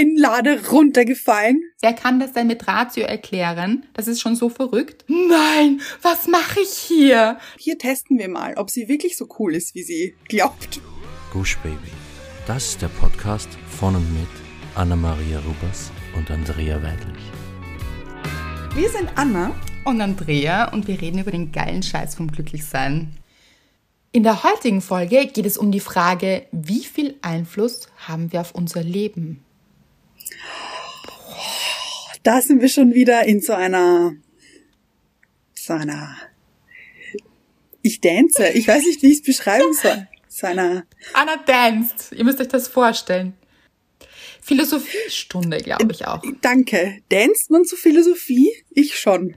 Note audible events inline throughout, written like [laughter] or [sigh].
Kinnlade runtergefallen. Wer kann das denn mit Ratio erklären? Das ist schon so verrückt. Nein, was mache ich hier? Hier testen wir mal, ob sie wirklich so cool ist, wie sie glaubt. Gush Baby. Das ist der Podcast von und mit Anna-Maria Rubers und Andrea Weidlich. Wir sind Anna und Andrea und wir reden über den geilen Scheiß vom Glücklichsein. In der heutigen Folge geht es um die Frage, wie viel Einfluss haben wir auf unser Leben? Da sind wir schon wieder in so einer, so einer, ich dance, ich weiß nicht, wie ich es beschreiben soll. So einer. Anna danced. Ihr müsst euch das vorstellen. Philosophiestunde, glaube ich auch. Danke. Danst man zu Philosophie? Ich schon.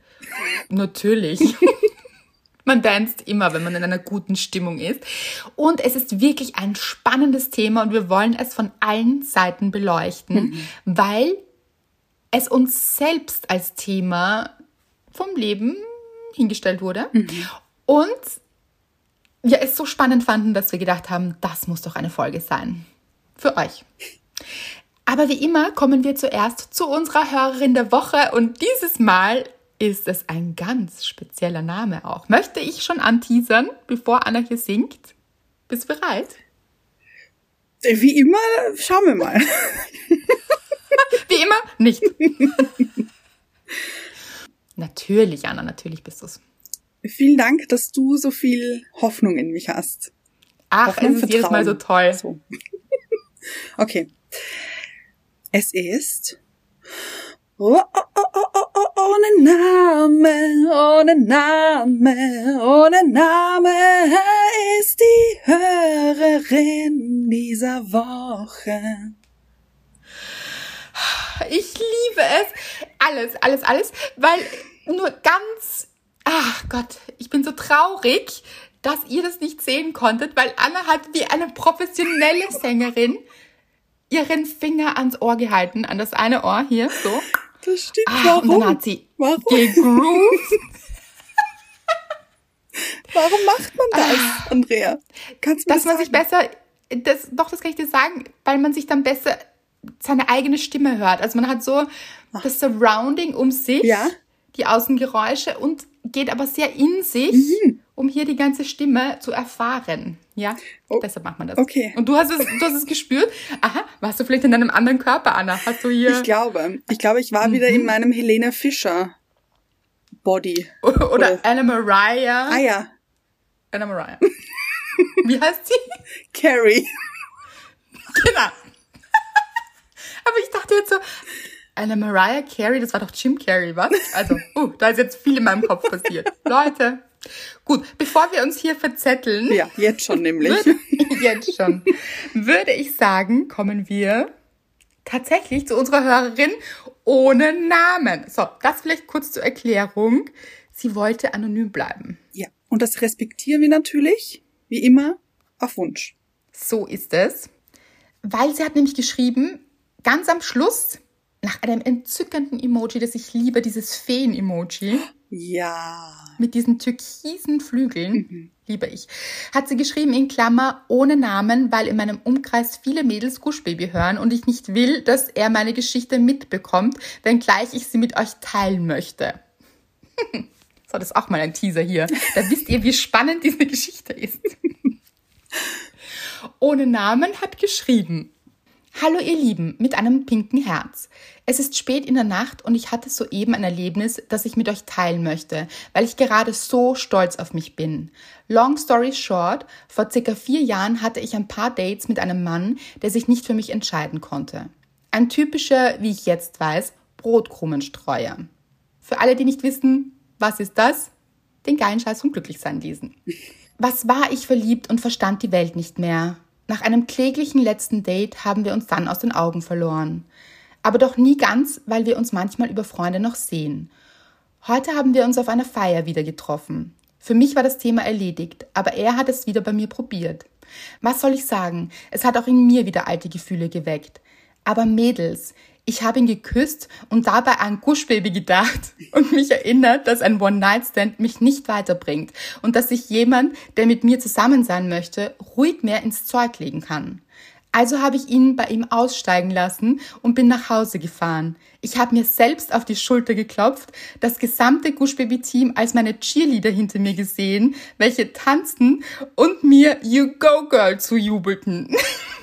Natürlich. [laughs] Man danst immer, wenn man in einer guten Stimmung ist. Und es ist wirklich ein spannendes Thema und wir wollen es von allen Seiten beleuchten, mhm. weil es uns selbst als Thema vom Leben hingestellt wurde. Mhm. Und wir es so spannend fanden, dass wir gedacht haben, das muss doch eine Folge sein. Für euch. Aber wie immer kommen wir zuerst zu unserer Hörerin der Woche und dieses Mal ist es ein ganz spezieller Name auch. Möchte ich schon anteasern, bevor Anna hier singt? Bist du bereit? Wie immer, schauen wir mal. [laughs] Wie immer, nicht. [laughs] natürlich, Anna, natürlich bist du es. Vielen Dank, dass du so viel Hoffnung in mich hast. Ach, Hoffnung, es ist jedes Mal so toll. So. [laughs] okay. Es ist Oh, oh, oh, oh, oh, oh, ohne Name, ohne Name, ohne Name ist die Hörerin dieser Woche. Ich liebe es. Alles, alles, alles, weil nur ganz, ach Gott, ich bin so traurig, dass ihr das nicht sehen konntet, weil Anna hat wie eine professionelle Sängerin ihren Finger ans Ohr gehalten, an das eine Ohr hier, so. Das stimmt. Ah, Warum? Und dann hat sie Warum? gegroovt. [laughs] Warum macht man das, ah, Andrea? Kannst du Dass man sagen? sich besser, das, doch, das kann ich dir sagen, weil man sich dann besser seine eigene Stimme hört. Also man hat so das Surrounding um sich, ja? die Außengeräusche und geht aber sehr in sich. Mhm um hier die ganze Stimme zu erfahren. Ja, oh, deshalb macht man das. Okay. Und du hast es, du hast es gespürt. Aha, warst du vielleicht in deinem anderen Körper, Anna? Hast du hier? Ich glaube, ich glaube, ich war mhm. wieder in mhm. meinem Helena Fischer Body. [laughs] Oder, Oder Anna Mariah. Ah ja. Anna Mariah. Wie heißt sie? [laughs] Carrie. Genau. Aber ich dachte jetzt so, Anna Mariah Carey, das war doch Jim Carrey, was? Also, [laughs] uh, da ist jetzt viel in meinem Kopf passiert. Leute, Gut, bevor wir uns hier verzetteln. Ja, jetzt schon nämlich. Würde, [laughs] jetzt schon. Würde ich sagen, kommen wir tatsächlich zu unserer Hörerin ohne Namen. So, das vielleicht kurz zur Erklärung. Sie wollte anonym bleiben. Ja, und das respektieren wir natürlich, wie immer, auf Wunsch. So ist es. Weil sie hat nämlich geschrieben, ganz am Schluss, nach einem entzückenden Emoji, das ich liebe, dieses Feen-Emoji. Ja. Mit diesen türkisen Flügeln, mhm. liebe ich. Hat sie geschrieben in Klammer ohne Namen, weil in meinem Umkreis viele Mädels Guschbaby hören und ich nicht will, dass er meine Geschichte mitbekommt, wenngleich ich sie mit euch teilen möchte. [laughs] so, das ist auch mal ein Teaser hier. Da wisst ihr, wie spannend diese Geschichte ist. [laughs] ohne Namen hat geschrieben. Hallo ihr Lieben mit einem pinken Herz. Es ist spät in der Nacht und ich hatte soeben ein Erlebnis, das ich mit euch teilen möchte, weil ich gerade so stolz auf mich bin. Long story short, vor circa vier Jahren hatte ich ein paar Dates mit einem Mann, der sich nicht für mich entscheiden konnte. Ein typischer, wie ich jetzt weiß, Brotkrumenstreuer. Für alle, die nicht wissen, was ist das? Den geilen Scheiß vom Glücklichsein lesen. Was war ich verliebt und verstand die Welt nicht mehr? Nach einem kläglichen letzten Date haben wir uns dann aus den Augen verloren. Aber doch nie ganz, weil wir uns manchmal über Freunde noch sehen. Heute haben wir uns auf einer Feier wieder getroffen. Für mich war das Thema erledigt, aber er hat es wieder bei mir probiert. Was soll ich sagen? Es hat auch in mir wieder alte Gefühle geweckt. Aber Mädels, ich habe ihn geküsst und dabei an Gushbaby gedacht [laughs] und mich erinnert, dass ein One-Night-Stand mich nicht weiterbringt und dass sich jemand, der mit mir zusammen sein möchte, ruhig mehr ins Zeug legen kann. Also habe ich ihn bei ihm aussteigen lassen und bin nach Hause gefahren. Ich habe mir selbst auf die Schulter geklopft, das gesamte Gush Baby Team als meine Cheerleader hinter mir gesehen, welche tanzten und mir You Go Girl zujubelten. [laughs]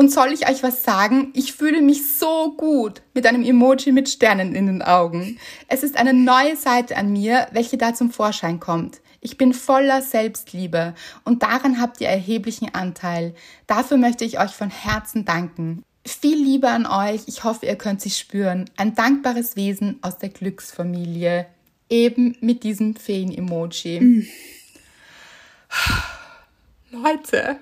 Und soll ich euch was sagen? Ich fühle mich so gut mit einem Emoji mit Sternen in den Augen. Es ist eine neue Seite an mir, welche da zum Vorschein kommt. Ich bin voller Selbstliebe und daran habt ihr erheblichen Anteil. Dafür möchte ich euch von Herzen danken. Viel Liebe an euch. Ich hoffe, ihr könnt sie spüren. Ein dankbares Wesen aus der Glücksfamilie. Eben mit diesem Feen-Emoji. Mm. Leute,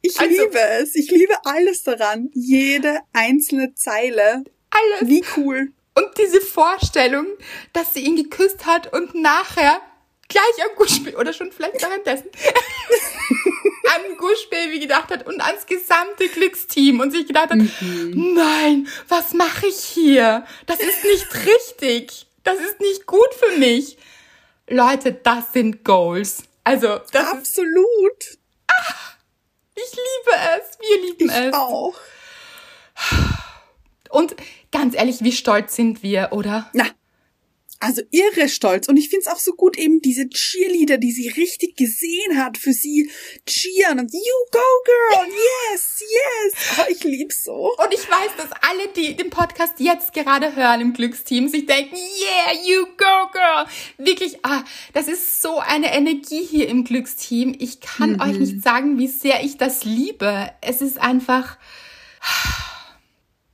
ich also, liebe es. Ich liebe alles daran. Jede einzelne Zeile. Alles. Wie cool. Und diese Vorstellung, dass sie ihn geküsst hat und nachher gleich am Gushbaby oder schon vielleicht währenddessen [laughs] an Gushbaby gedacht hat und ans gesamte Glücksteam und sich gedacht hat, mhm. nein, was mache ich hier? Das ist nicht richtig. Das ist nicht gut für mich. Leute, das sind Goals. Also, das Absolut. Ist, ach, ich liebe es. Wir lieben ich es. auch. Und ganz ehrlich, wie stolz sind wir, oder? Na, also irre stolz. Und ich find's auch so gut, eben diese Cheerleader, die sie richtig gesehen hat, für sie cheeren und you go girl, yes, yes. Oh, ich lieb's so. Und ich weiß, dass alle, die den Podcast jetzt gerade hören im Glücksteam, sich denken, yeah, you go girl. Wirklich, ah, das ist so eine Energie hier im Glücksteam. Ich kann mhm. euch nicht sagen, wie sehr ich das liebe. Es ist einfach,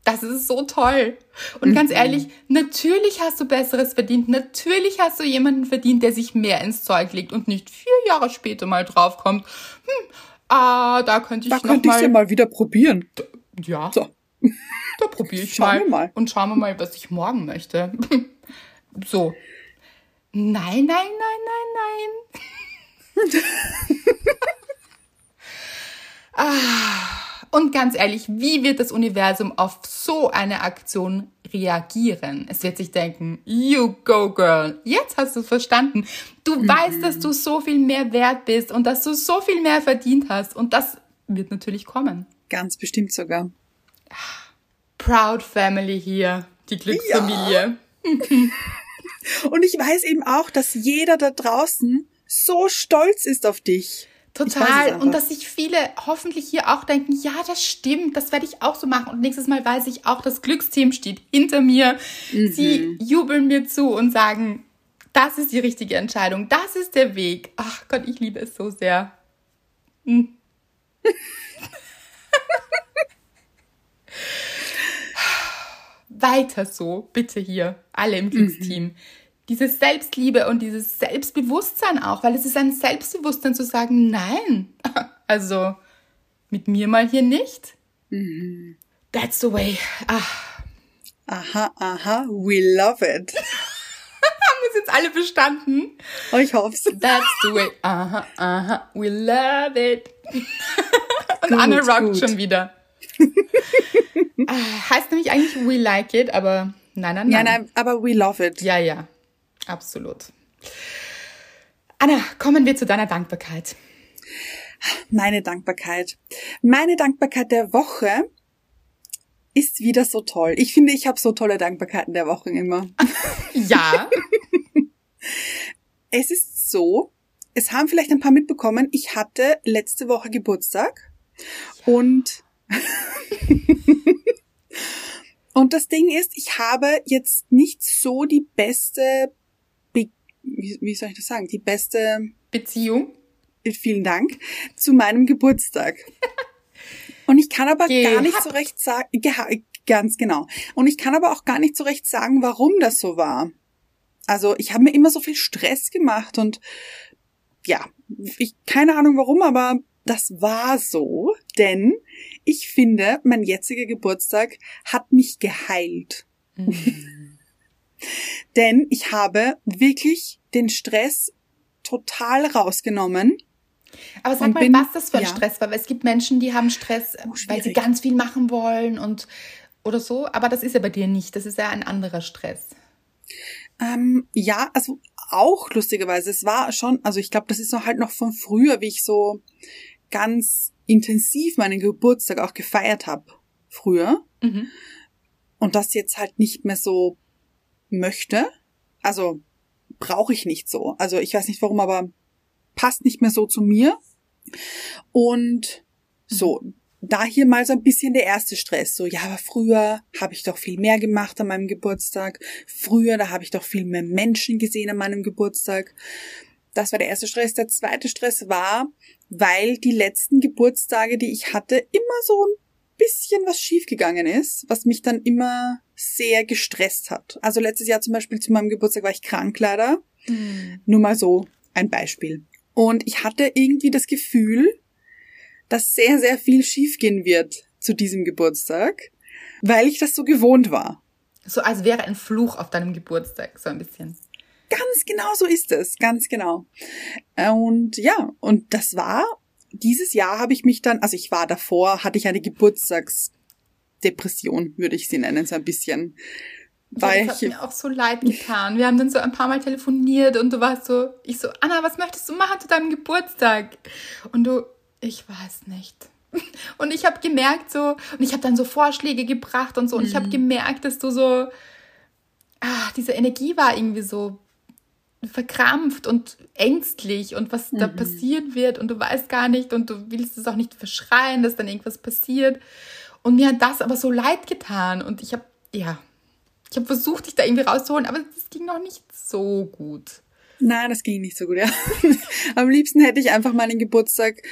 das ist so toll. Und mhm. ganz ehrlich, natürlich hast du Besseres verdient. Natürlich hast du jemanden verdient, der sich mehr ins Zeug legt und nicht vier Jahre später mal draufkommt. Hm, ah, da könnte ich da noch könnte mal, ich ja mal wieder probieren. Ja. So. Da probiere ich [laughs] mal. mal. Und schauen wir mal, was ich morgen möchte. [laughs] so. Nein, nein, nein, nein, nein. [laughs] ah. Und ganz ehrlich, wie wird das Universum auf so eine Aktion reagieren? Es wird sich denken, you go girl, jetzt hast du es verstanden. Du mhm. weißt, dass du so viel mehr wert bist und dass du so viel mehr verdient hast. Und das wird natürlich kommen. Ganz bestimmt sogar. Proud Family hier, die Glücksfamilie. Ja. [laughs] und ich weiß eben auch, dass jeder da draußen so stolz ist auf dich. Total. Und dass sich viele hoffentlich hier auch denken, ja, das stimmt, das werde ich auch so machen. Und nächstes Mal weiß ich auch, das Glücksteam steht hinter mir. Mhm. Sie jubeln mir zu und sagen, das ist die richtige Entscheidung, das ist der Weg. Ach Gott, ich liebe es so sehr. Hm. [laughs] Weiter so, bitte hier, alle im Glücksteam. Mhm diese Selbstliebe und dieses Selbstbewusstsein auch, weil es ist ein Selbstbewusstsein zu sagen, nein, [laughs] also mit mir mal hier nicht. Mhm. That's the way. Ah. Aha, aha, we love it. [laughs] Haben wir es jetzt alle bestanden? Oh, ich hoffe That's the way. Aha, aha, we love it. [laughs] und gut, Anne rockt gut. schon wieder. ah, heißt nämlich eigentlich we like it, aber nein, nein, nein. Ja, nein, aber we love it. Ja, ja. Absolut. Anna, kommen wir zu deiner Dankbarkeit. Meine Dankbarkeit. Meine Dankbarkeit der Woche ist wieder so toll. Ich finde, ich habe so tolle Dankbarkeiten der Woche immer. [laughs] ja. [laughs] es ist so, es haben vielleicht ein paar mitbekommen, ich hatte letzte Woche Geburtstag ja. und [laughs] und das Ding ist, ich habe jetzt nicht so die beste wie, wie soll ich das sagen, die beste Beziehung. Vielen Dank zu meinem Geburtstag. [laughs] Und ich kann aber Gehabt. gar nicht so recht sagen, ganz genau. Und ich kann aber auch gar nicht so recht sagen, warum das so war. Also ich habe mir immer so viel Stress gemacht und ja, ich keine Ahnung warum, aber das war so, denn ich finde, mein jetziger Geburtstag hat mich geheilt. Mhm. [laughs] Denn ich habe wirklich den Stress total rausgenommen. Aber sag mal, bin, was das für ein ja. Stress war, weil es gibt Menschen, die haben Stress, oh, weil sie ganz viel machen wollen und oder so, aber das ist ja bei dir nicht, das ist ja ein anderer Stress. Ähm, ja, also auch lustigerweise, es war schon, also ich glaube, das ist noch halt noch von früher, wie ich so ganz intensiv meinen Geburtstag auch gefeiert habe früher mhm. und das jetzt halt nicht mehr so möchte. Also brauche ich nicht so. Also ich weiß nicht warum, aber passt nicht mehr so zu mir. Und so, mhm. da hier mal so ein bisschen der erste Stress. So, ja, aber früher habe ich doch viel mehr gemacht an meinem Geburtstag. Früher, da habe ich doch viel mehr Menschen gesehen an meinem Geburtstag. Das war der erste Stress. Der zweite Stress war, weil die letzten Geburtstage, die ich hatte, immer so ein bisschen was schiefgegangen ist, was mich dann immer sehr gestresst hat. Also letztes Jahr zum Beispiel zu meinem Geburtstag war ich krank leider. Mhm. Nur mal so ein Beispiel. Und ich hatte irgendwie das Gefühl, dass sehr, sehr viel schiefgehen wird zu diesem Geburtstag, weil ich das so gewohnt war. So als wäre ein Fluch auf deinem Geburtstag, so ein bisschen. Ganz genau so ist es, ganz genau. Und ja, und das war, dieses Jahr habe ich mich dann, also ich war davor, hatte ich eine Geburtstagsdepression, würde ich sie nennen, so ein bisschen. Weil das hat mir auch so leid getan. Wir haben dann so ein paar Mal telefoniert und du warst so, ich so, Anna, was möchtest du machen zu deinem Geburtstag? Und du, ich weiß nicht. [laughs] Und ich habe gemerkt so, und ich habe dann so Vorschläge gebracht und so, und mhm. ich habe gemerkt, dass du so, ah, diese Energie war irgendwie so verkrampft und ängstlich und was mhm. da passieren wird und du weißt gar nicht und du willst es auch nicht verschreien, dass dann irgendwas passiert. Und mir hat das aber so leid getan und ich habe, ja, ich habe versucht, dich da irgendwie rauszuholen, aber es ging noch nicht so gut. Nein, das ging nicht so gut, ja. [laughs] Am liebsten hätte ich einfach meinen Geburtstag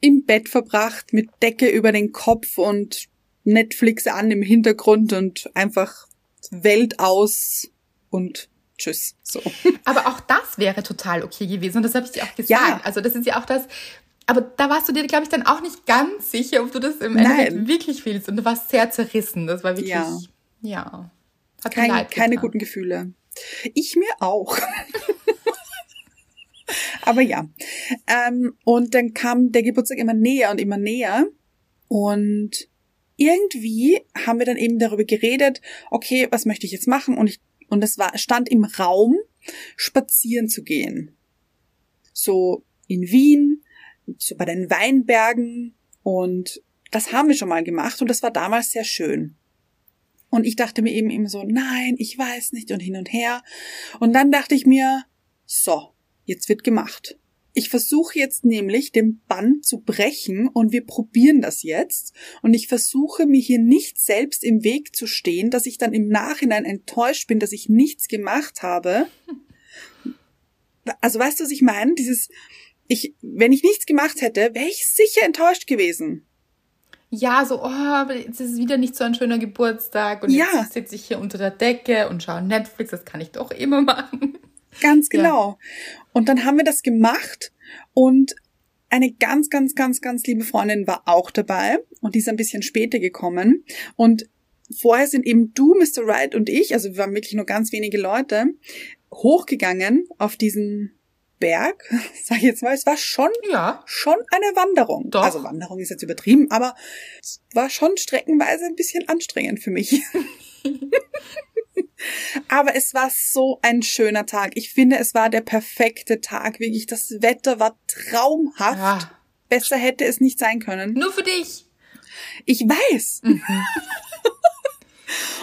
im Bett verbracht, mit Decke über den Kopf und Netflix an im Hintergrund und einfach Welt aus und tschüss. So. Aber auch das wäre total okay gewesen und das habe ich dir auch gesagt. Ja. Also das ist ja auch das, aber da warst du dir, glaube ich, dann auch nicht ganz sicher, ob du das im Endeffekt wirklich willst und du warst sehr zerrissen. Das war wirklich, ja. ja hat Kein, keine guten Gefühle. Ich mir auch. [laughs] Aber ja. Ähm, und dann kam der Geburtstag immer näher und immer näher. Und irgendwie haben wir dann eben darüber geredet, okay, was möchte ich jetzt machen? Und ich, und es war, stand im Raum, spazieren zu gehen. So in Wien, so bei den Weinbergen. Und das haben wir schon mal gemacht und das war damals sehr schön. Und ich dachte mir eben eben so, nein, ich weiß nicht und hin und her. Und dann dachte ich mir, so, jetzt wird gemacht. Ich versuche jetzt nämlich den Bann zu brechen und wir probieren das jetzt. Und ich versuche mir hier nicht selbst im Weg zu stehen, dass ich dann im Nachhinein enttäuscht bin, dass ich nichts gemacht habe. Also weißt du, was ich meine? Dieses, ich, wenn ich nichts gemacht hätte, wäre ich sicher enttäuscht gewesen ja, so, oh, jetzt ist es wieder nicht so ein schöner Geburtstag und ja. jetzt sitze ich hier unter der Decke und schaue Netflix, das kann ich doch immer [laughs] machen. Ganz genau. Ja. Und dann haben wir das gemacht und eine ganz, ganz, ganz, ganz liebe Freundin war auch dabei und die ist ein bisschen später gekommen und vorher sind eben du, Mr. Wright und ich, also wir waren wirklich nur ganz wenige Leute, hochgegangen auf diesen Berg, [laughs] sag ich jetzt mal, es war schon, ja. schon eine Wanderung. Doch. Also Wanderung ist jetzt übertrieben, aber es war schon streckenweise ein bisschen anstrengend für mich. [laughs] aber es war so ein schöner Tag. Ich finde, es war der perfekte Tag. Wirklich, das Wetter war traumhaft. Ja. Besser hätte es nicht sein können. Nur für dich. Ich weiß. Mhm.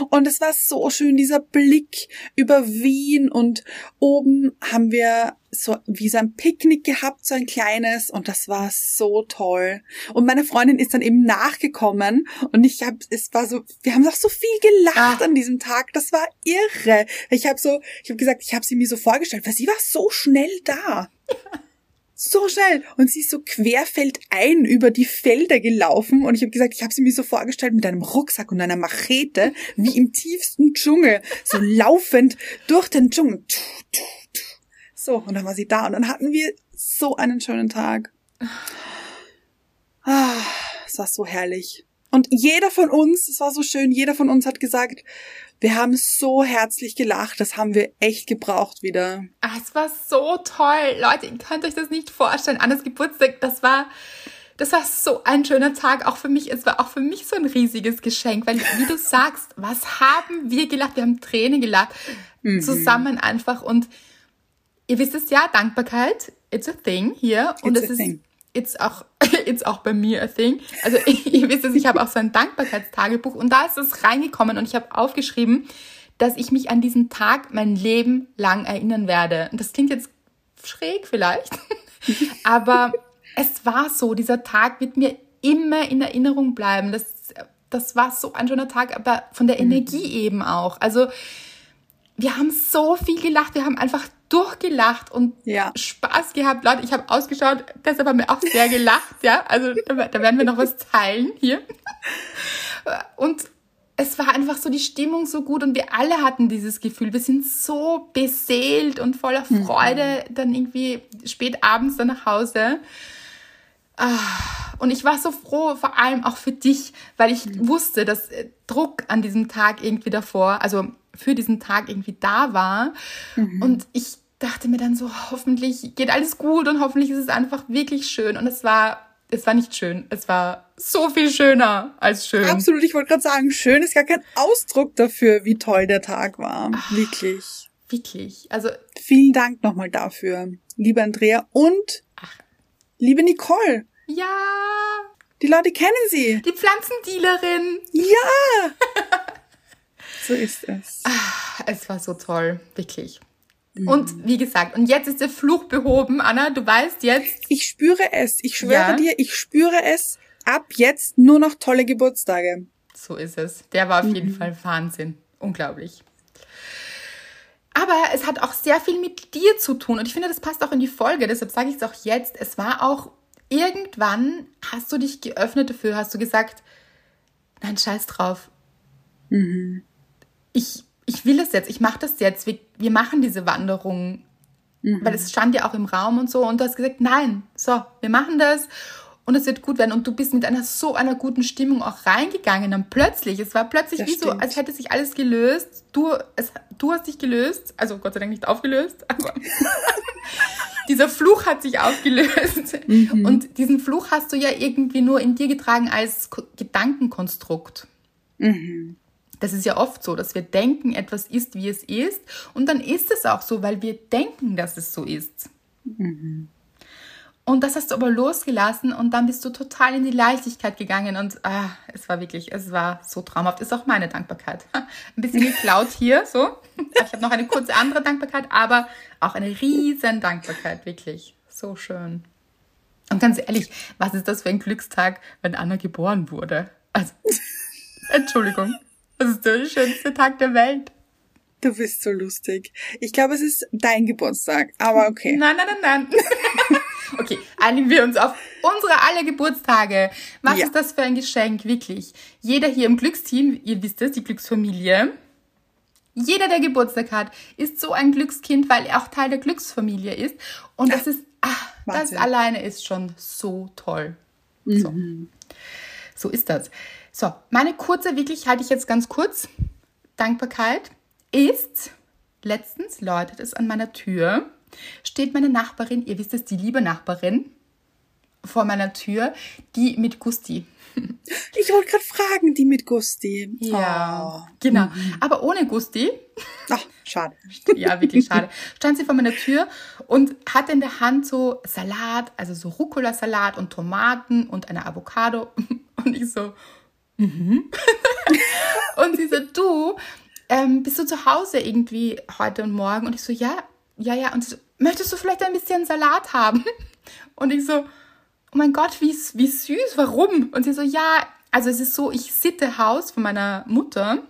Und es war so schön, dieser Blick über Wien und oben haben wir so wie so ein Picknick gehabt, so ein kleines und das war so toll. Und meine Freundin ist dann eben nachgekommen und ich habe, es war so, wir haben auch so viel gelacht ah. an diesem Tag, das war irre. Ich habe so, ich habe gesagt, ich habe sie mir so vorgestellt, weil sie war so schnell da. [laughs] so schnell. Und sie ist so querfeldein über die Felder gelaufen. Und ich habe gesagt, ich habe sie mir so vorgestellt mit einem Rucksack und einer Machete, wie im tiefsten Dschungel, so [laughs] laufend durch den Dschungel. So, und dann war sie da. Und dann hatten wir so einen schönen Tag. Ah, es war so herrlich. Und jeder von uns, es war so schön, jeder von uns hat gesagt, wir haben so herzlich gelacht, das haben wir echt gebraucht wieder. Ach, es war so toll. Leute, ihr könnt euch das nicht vorstellen. Annes Geburtstag, das war, das war so ein schöner Tag, auch für mich. Es war auch für mich so ein riesiges Geschenk, weil, wie du [laughs] sagst, was haben wir gelacht? Wir haben Tränen gelacht. Mhm. Zusammen einfach. Und ihr wisst es ja, Dankbarkeit, it's a thing hier. Und it's es ist, it's auch, [laughs] it's auch bei mir a thing. Also [laughs] ihr wisst es, ich habe auch so ein Dankbarkeitstagebuch und da ist es reingekommen und ich habe aufgeschrieben, dass ich mich an diesen Tag mein Leben lang erinnern werde. Und das klingt jetzt schräg vielleicht, [laughs] aber es war so, dieser Tag wird mir immer in Erinnerung bleiben. Das, das war so ein schöner Tag, aber von der mhm. Energie eben auch. Also wir haben so viel gelacht, wir haben einfach durchgelacht und ja. Spaß gehabt. Leute, ich habe ausgeschaut, deshalb haben wir auch sehr gelacht, ja. Also da, da werden wir noch was teilen hier. Und es war einfach so die Stimmung so gut und wir alle hatten dieses Gefühl. Wir sind so beseelt und voller mhm. Freude mhm. dann irgendwie spät abends dann nach Hause. Ah, und ich war so froh, vor allem auch für dich, weil ich mhm. wusste, dass äh, Druck an diesem Tag irgendwie davor, also für diesen Tag irgendwie da war. Mhm. Und ich dachte mir dann so, hoffentlich geht alles gut und hoffentlich ist es einfach wirklich schön. Und es war es war nicht schön. Es war so viel schöner als schön. Absolut, ich wollte gerade sagen, schön ist gar kein Ausdruck dafür, wie toll der Tag war. Ach, wirklich. Wirklich. Also. Vielen Dank nochmal dafür, liebe Andrea und Ach. liebe Nicole. Ja. Die Leute kennen sie. Die Pflanzendealerin. Ja. [laughs] so ist es. Ach, es war so toll, wirklich. Und wie gesagt, und jetzt ist der Fluch behoben, Anna, du weißt jetzt. Ich spüre es, ich schwöre ja. dir, ich spüre es. Ab jetzt nur noch tolle Geburtstage. So ist es. Der war auf jeden mhm. Fall Wahnsinn. Unglaublich. Aber es hat auch sehr viel mit dir zu tun. Und ich finde, das passt auch in die Folge. Deshalb sage ich es auch jetzt. Es war auch irgendwann, hast du dich geöffnet dafür, hast du gesagt, nein, scheiß drauf. Mhm. Ich, ich will es jetzt, ich mache das jetzt, wir, wir machen diese Wanderung. Mhm. Weil es stand ja auch im Raum und so und du hast gesagt, nein, so, wir machen das und es wird gut werden. Und du bist mit einer so einer guten Stimmung auch reingegangen. Dann plötzlich, es war plötzlich das wie stimmt. so, als hätte sich alles gelöst. Du, es, du hast dich gelöst, also Gott sei Dank nicht aufgelöst, aber [laughs] dieser Fluch hat sich aufgelöst. Mhm. Und diesen Fluch hast du ja irgendwie nur in dir getragen als Gedankenkonstrukt. Mhm. Das ist ja oft so, dass wir denken, etwas ist, wie es ist. Und dann ist es auch so, weil wir denken, dass es so ist. Mhm. Und das hast du aber losgelassen und dann bist du total in die Leichtigkeit gegangen und ah, es war wirklich, es war so traumhaft. Ist auch meine Dankbarkeit. [laughs] Ein bisschen geklaut hier, so. [laughs] Ich habe noch eine kurze andere Dankbarkeit, aber auch eine riesen Dankbarkeit, wirklich. So schön. Und ganz ehrlich, was ist das für ein Glückstag, wenn Anna geboren wurde? Also, [laughs] Entschuldigung. Das ist der schönste Tag der Welt. Du bist so lustig. Ich glaube, es ist dein Geburtstag, aber okay. Nein, nein, nein, nein. [laughs] okay, einigen wir uns auf unsere alle Geburtstage. Was ja. ist das für ein Geschenk, wirklich? Jeder hier im Glücksteam, ihr wisst es, die Glücksfamilie. Jeder, der Geburtstag hat, ist so ein Glückskind, weil er auch Teil der Glücksfamilie ist. Und das ist, ach, das alleine ist schon so toll. So. Mhm. so ist das. So, meine kurze, wirklich halte ich jetzt ganz kurz. Dankbarkeit ist, letztens läutet es an meiner Tür, steht meine Nachbarin, ihr wisst es, die liebe Nachbarin, vor meiner Tür, die mit Gusti. [laughs] Ich wollte gerade fragen, die mit Gusti. Ja, oh. genau. Mhm. Aber ohne Gusti. Ach, schade. [laughs] Ja, wirklich schade. Stand sie vor meiner Tür und hatte in der Hand so Salat, also so Rucola-Salat und Tomaten und eine Avocado. [laughs] Und ich so, Mhm. [laughs] und sie so, du, ähm, bist du zu Hause irgendwie heute und morgen? Und ich so, ja, ja, ja. Und sie so, möchtest du vielleicht ein bisschen Salat haben? [laughs] Und ich so, oh mein Gott, wie, wie süß, warum? Und sie so, ja, also es ist so, ich sitte Haus von meiner Mutter.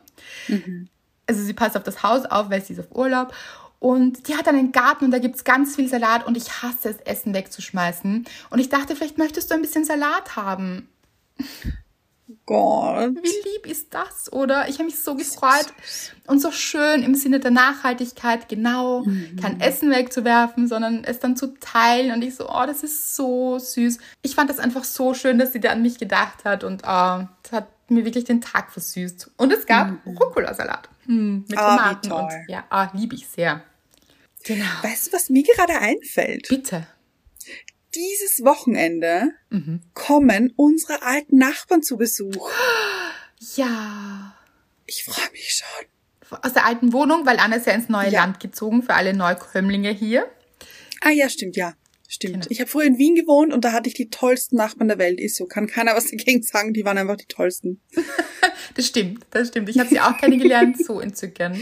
Mhm. Also sie passt auf das Haus auf, weil sie ist auf Urlaub. Und die hat einen Garten und da gibt es ganz viel Salat und ich hasse es, Essen wegzuschmeißen. Und ich dachte, vielleicht möchtest du ein bisschen Salat haben. Gott. Wie lieb ist das, oder? Ich habe mich so gefreut und so schön im Sinne der Nachhaltigkeit, genau, mhm. kein Essen wegzuwerfen, sondern es dann zu teilen. Und ich so, oh, das ist so süß. Ich fand das einfach so schön, dass sie da an mich gedacht hat und oh, das hat mir wirklich den Tag versüßt. Und es gab mhm. Rucola-Salat mhm, mit ah, Tomaten und ja, oh, liebe ich sehr. Genau. Weißt du, was mir gerade einfällt? Bitte dieses Wochenende mhm. kommen unsere alten Nachbarn zu Besuch. Ja. Ich freue mich schon. Aus der alten Wohnung, weil Anna ist ja ins neue ja. Land gezogen für alle Neukömmlinge hier. Ah ja, stimmt, ja. Stimmt. Genau. Ich habe früher in Wien gewohnt und da hatte ich die tollsten Nachbarn der Welt. Ist so. Kann keiner was dagegen sagen. Die waren einfach die tollsten. [laughs] das stimmt, das stimmt. Ich habe sie auch kennengelernt, [laughs] so entzückend.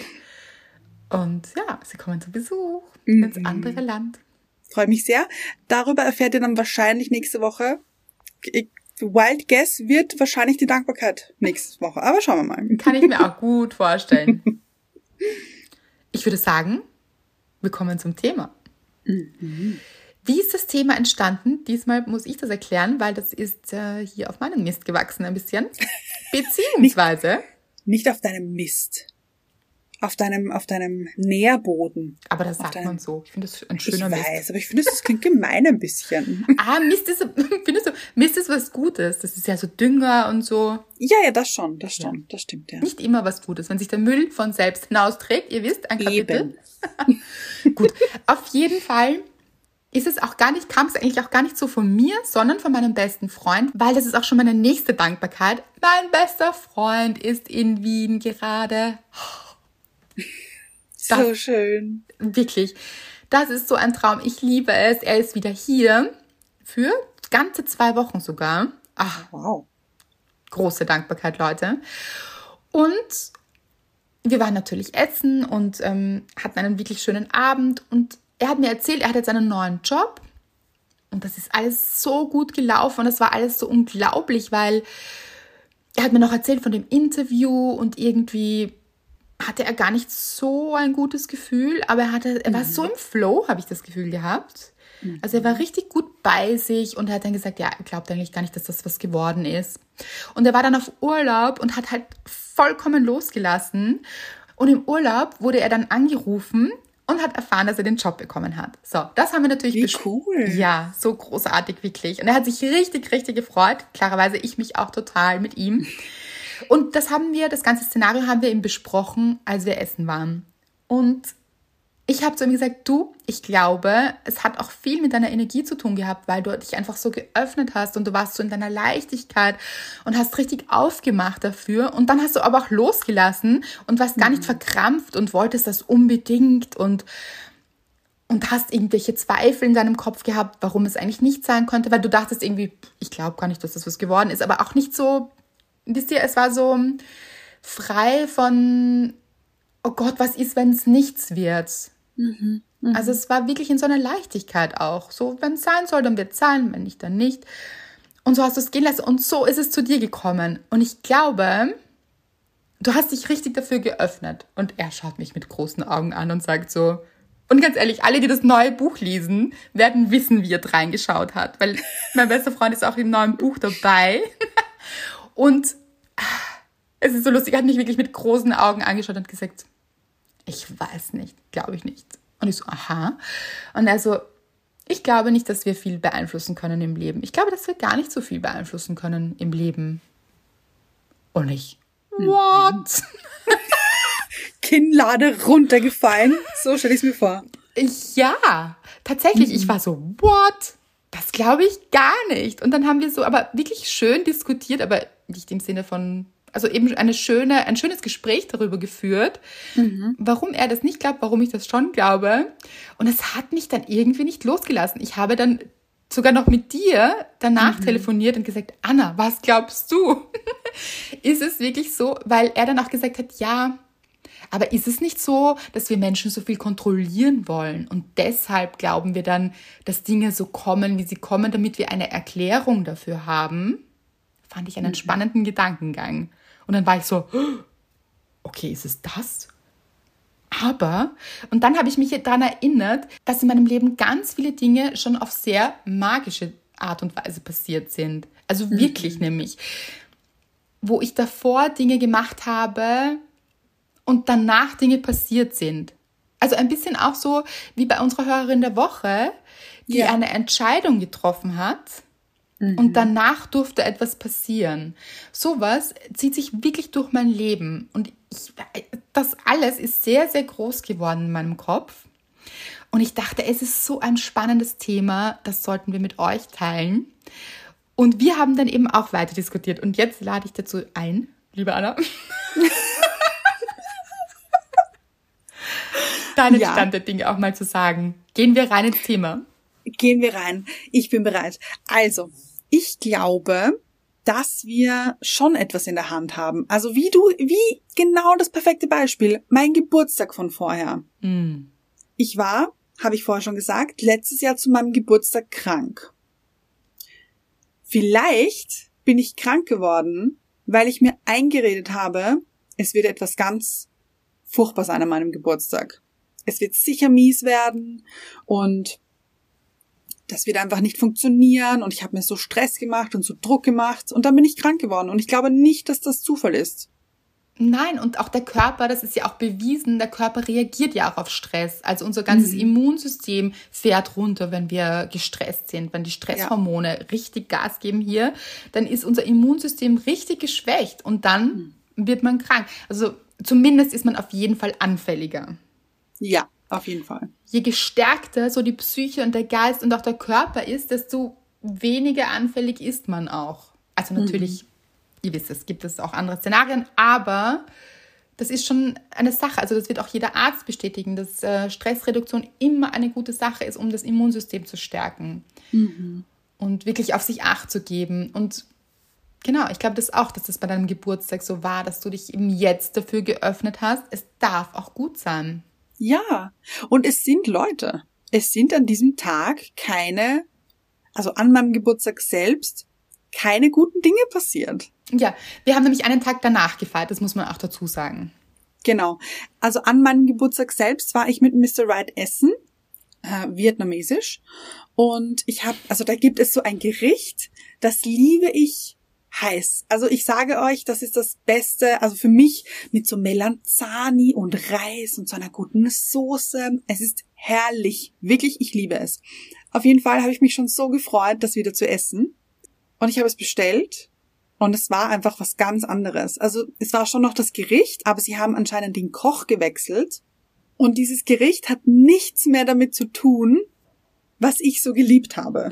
Und ja, sie kommen zu Besuch mhm. ins andere Land. Freue mich sehr. Darüber erfährt ihr dann wahrscheinlich nächste Woche. Wild Guess wird wahrscheinlich die Dankbarkeit nächste Woche. Aber schauen wir mal. Kann ich mir [laughs] auch gut vorstellen. Ich würde sagen, wir kommen zum Thema. Mhm. Wie ist das Thema entstanden? Diesmal muss ich das erklären, weil das ist äh, hier auf meinem Mist gewachsen ein bisschen. [laughs] Beziehungsweise. nicht, nicht auf deinem Mist auf deinem, auf deinem Nährboden. Aber das sagt deinem, man so. Ich finde das ein schöner Mist. Ich weiß, aber ich finde, das klingt gemein ein bisschen. [laughs] ah, Mist ist, [laughs] findest du, Mist ist was Gutes. Das ist ja so Dünger und so. Ja, ja, das schon, das schon, ja. das stimmt, ja. Nicht immer was Gutes. Wenn sich der Müll von selbst hinausträgt, ihr wisst, ein Kapitel. [laughs] Gut, auf jeden Fall ist es auch gar nicht, kam es eigentlich auch gar nicht so von mir, sondern von meinem besten Freund, weil das ist auch schon meine nächste Dankbarkeit. Mein bester Freund ist in Wien gerade. [laughs] Das, so schön. Wirklich. Das ist so ein Traum. Ich liebe es. Er ist wieder hier für ganze zwei Wochen sogar. Ach, wow. Große Dankbarkeit, Leute. Und wir waren natürlich essen und ähm, hatten einen wirklich schönen Abend. Und er hat mir erzählt, er hat jetzt einen neuen Job. Und das ist alles so gut gelaufen und das war alles so unglaublich, weil er hat mir noch erzählt von dem Interview und irgendwie hatte er gar nicht so ein gutes Gefühl, aber er hatte, er war mhm. so im Flow, habe ich das Gefühl gehabt. Mhm. Also er war richtig gut bei sich und hat dann gesagt, ja, er glaubt eigentlich gar nicht, dass das was geworden ist. Und er war dann auf Urlaub und hat halt vollkommen losgelassen. Und im Urlaub wurde er dann angerufen und hat erfahren, dass er den Job bekommen hat. So, das haben wir natürlich Wie cool. Ja, so großartig wirklich. Und er hat sich richtig, richtig gefreut. Klarerweise ich mich auch total mit ihm. Und das haben wir, das ganze Szenario haben wir eben besprochen, als wir essen waren. Und ich habe zu ihm gesagt, du, ich glaube, es hat auch viel mit deiner Energie zu tun gehabt, weil du dich einfach so geöffnet hast und du warst so in deiner Leichtigkeit und hast richtig aufgemacht dafür. Und dann hast du aber auch losgelassen und warst gar nicht mhm. verkrampft und wolltest das unbedingt und und hast irgendwelche Zweifel in deinem Kopf gehabt, warum es eigentlich nicht sein konnte, weil du dachtest irgendwie, ich glaube gar nicht, dass das was geworden ist, aber auch nicht so wisst ihr, es war so frei von, oh Gott, was ist, wenn es nichts wird? Mhm, mh. Also es war wirklich in so einer Leichtigkeit auch. So, wenn es sein soll, dann wird es sein, wenn nicht, dann nicht. Und so hast du es gehen lassen. Und so ist es zu dir gekommen. Und ich glaube, du hast dich richtig dafür geöffnet. Und er schaut mich mit großen Augen an und sagt so, und ganz ehrlich, alle, die das neue Buch lesen, werden wissen, wie er reingeschaut hat. Weil mein bester Freund ist auch im neuen Buch dabei. Und es ist so lustig, er hat mich wirklich mit großen Augen angeschaut und gesagt, ich weiß nicht, glaube ich nicht. Und ich so, aha. Und er so, ich glaube nicht, dass wir viel beeinflussen können im Leben. Ich glaube, dass wir gar nicht so viel beeinflussen können im Leben. Und ich, what? [laughs] Kinnlade runtergefallen. So stelle ich es mir vor. Ja, tatsächlich. Ich war so, what? Das glaube ich gar nicht. Und dann haben wir so, aber wirklich schön diskutiert, aber nicht im Sinne von, also eben eine schöne, ein schönes Gespräch darüber geführt, mhm. warum er das nicht glaubt, warum ich das schon glaube. Und es hat mich dann irgendwie nicht losgelassen. Ich habe dann sogar noch mit dir danach mhm. telefoniert und gesagt, Anna, was glaubst du? [laughs] ist es wirklich so? Weil er dann auch gesagt hat, ja, aber ist es nicht so, dass wir Menschen so viel kontrollieren wollen und deshalb glauben wir dann, dass Dinge so kommen, wie sie kommen, damit wir eine Erklärung dafür haben? Fand ich einen mhm. spannenden Gedankengang. Und dann war ich so, okay, ist es das? Aber, und dann habe ich mich daran erinnert, dass in meinem Leben ganz viele Dinge schon auf sehr magische Art und Weise passiert sind. Also mhm. wirklich mhm. nämlich. Wo ich davor Dinge gemacht habe und danach Dinge passiert sind. Also ein bisschen auch so wie bei unserer Hörerin der Woche, die ja. eine Entscheidung getroffen hat Mhm. Und danach durfte etwas passieren. Sowas zieht sich wirklich durch mein Leben. Und ich, das alles ist sehr, sehr groß geworden in meinem Kopf. Und ich dachte, es ist so ein spannendes Thema, das sollten wir mit euch teilen. Und wir haben dann eben auch weiter diskutiert. Und jetzt lade ich dazu ein, liebe Anna. [laughs] Deinen ja. Stand der Dinge auch mal zu sagen. Gehen wir rein ins Thema. Gehen wir rein. Ich bin bereit. Also, ich glaube, dass wir schon etwas in der Hand haben. Also wie du, wie genau das perfekte Beispiel, mein Geburtstag von vorher. Mm. Ich war, habe ich vorher schon gesagt, letztes Jahr zu meinem Geburtstag krank. Vielleicht bin ich krank geworden, weil ich mir eingeredet habe, es wird etwas ganz furchtbar sein an meinem Geburtstag. Es wird sicher mies werden und das wird einfach nicht funktionieren und ich habe mir so Stress gemacht und so Druck gemacht und dann bin ich krank geworden und ich glaube nicht, dass das Zufall ist. Nein, und auch der Körper, das ist ja auch bewiesen, der Körper reagiert ja auch auf Stress. Also unser ganzes mhm. Immunsystem fährt runter, wenn wir gestresst sind, wenn die Stresshormone ja. richtig Gas geben hier, dann ist unser Immunsystem richtig geschwächt und dann mhm. wird man krank. Also zumindest ist man auf jeden Fall anfälliger. Ja, auf jeden Fall. Je gestärkter so die Psyche und der Geist und auch der Körper ist, desto weniger anfällig ist man auch. Also natürlich, mhm. ihr wisst, es gibt es auch andere Szenarien, aber das ist schon eine Sache. Also das wird auch jeder Arzt bestätigen, dass äh, Stressreduktion immer eine gute Sache ist, um das Immunsystem zu stärken mhm. und wirklich auf sich Acht zu geben. Und genau, ich glaube das auch, dass das bei deinem Geburtstag so war, dass du dich eben jetzt dafür geöffnet hast. Es darf auch gut sein. Ja, und es sind Leute. Es sind an diesem Tag keine, also an meinem Geburtstag selbst, keine guten Dinge passiert. Ja, wir haben nämlich einen Tag danach gefeiert, das muss man auch dazu sagen. Genau. Also an meinem Geburtstag selbst war ich mit Mr. Wright essen, äh, vietnamesisch. Und ich habe, also da gibt es so ein Gericht, das liebe ich heiß. Also ich sage euch, das ist das Beste, also für mich mit so Melanzani und Reis und so einer guten Soße. Es ist herrlich. Wirklich, ich liebe es. Auf jeden Fall habe ich mich schon so gefreut, das wieder zu essen. Und ich habe es bestellt und es war einfach was ganz anderes. Also es war schon noch das Gericht, aber sie haben anscheinend den Koch gewechselt. Und dieses Gericht hat nichts mehr damit zu tun, was ich so geliebt habe.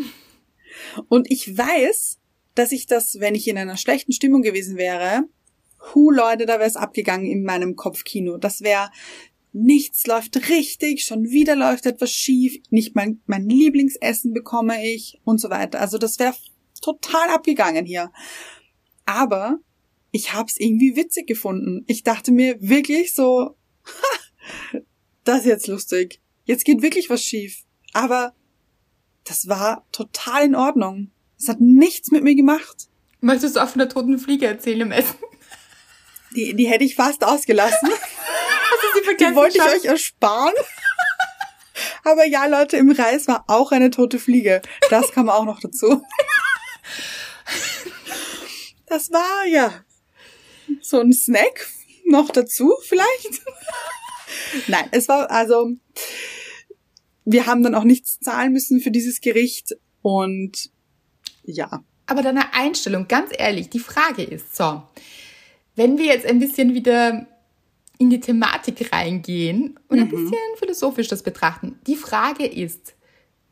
Und ich weiß, dass ich das, wenn ich in einer schlechten Stimmung gewesen wäre, hu Leute, da wäre es abgegangen in meinem Kopfkino. Das wäre nichts läuft richtig, schon wieder läuft etwas schief, nicht mein, mein Lieblingsessen bekomme ich und so weiter. Also das wäre total abgegangen hier. Aber ich hab's irgendwie witzig gefunden. Ich dachte mir wirklich so, ha, das ist jetzt lustig. Jetzt geht wirklich was schief. Aber das war total in Ordnung. Es hat nichts mit mir gemacht. Möchtest du auch von der toten Fliege erzählen im Essen? Die, die hätte ich fast ausgelassen. [laughs] Die wollte ich euch ersparen. Aber ja, Leute, im Reis war auch eine tote Fliege. Das kam auch noch dazu. Das war ja so ein Snack noch dazu vielleicht. Nein, es war also, wir haben dann auch nichts zahlen müssen für dieses Gericht und ja. Aber deine Einstellung, ganz ehrlich, die Frage ist so, wenn wir jetzt ein bisschen wieder in die Thematik reingehen und ein mhm. bisschen philosophisch das betrachten, die Frage ist,